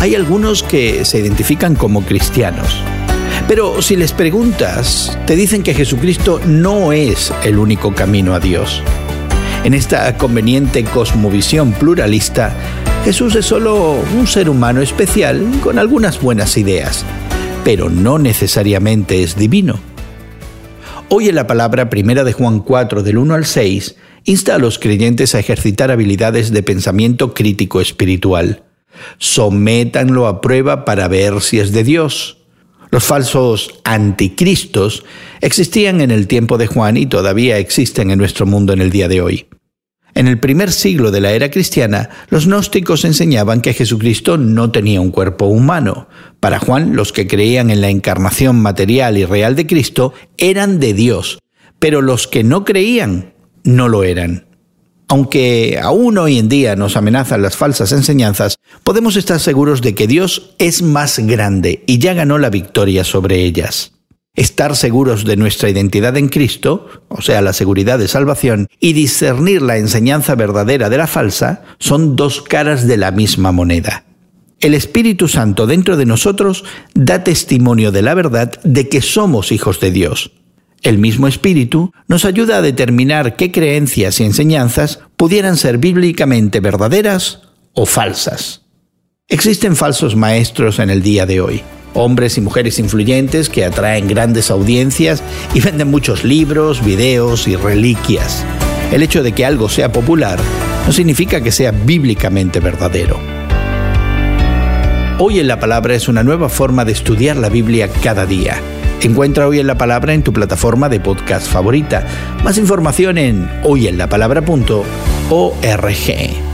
hay algunos que se identifican como cristianos. Pero si les preguntas, te dicen que Jesucristo no es el único camino a Dios. En esta conveniente cosmovisión pluralista, Jesús es solo un ser humano especial con algunas buenas ideas, pero no necesariamente es divino. Hoy en la palabra primera de Juan 4 del 1 al 6 insta a los creyentes a ejercitar habilidades de pensamiento crítico espiritual. Sométanlo a prueba para ver si es de Dios. Los falsos anticristos existían en el tiempo de Juan y todavía existen en nuestro mundo en el día de hoy. En el primer siglo de la era cristiana, los gnósticos enseñaban que Jesucristo no tenía un cuerpo humano. Para Juan, los que creían en la encarnación material y real de Cristo eran de Dios, pero los que no creían no lo eran. Aunque aún hoy en día nos amenazan las falsas enseñanzas, podemos estar seguros de que Dios es más grande y ya ganó la victoria sobre ellas. Estar seguros de nuestra identidad en Cristo, o sea, la seguridad de salvación, y discernir la enseñanza verdadera de la falsa, son dos caras de la misma moneda. El Espíritu Santo dentro de nosotros da testimonio de la verdad de que somos hijos de Dios. El mismo Espíritu nos ayuda a determinar qué creencias y enseñanzas pudieran ser bíblicamente verdaderas o falsas. Existen falsos maestros en el día de hoy hombres y mujeres influyentes que atraen grandes audiencias y venden muchos libros, videos y reliquias. El hecho de que algo sea popular no significa que sea bíblicamente verdadero. Hoy en la Palabra es una nueva forma de estudiar la Biblia cada día. Encuentra Hoy en la Palabra en tu plataforma de podcast favorita. Más información en hoyenlapalabra.org.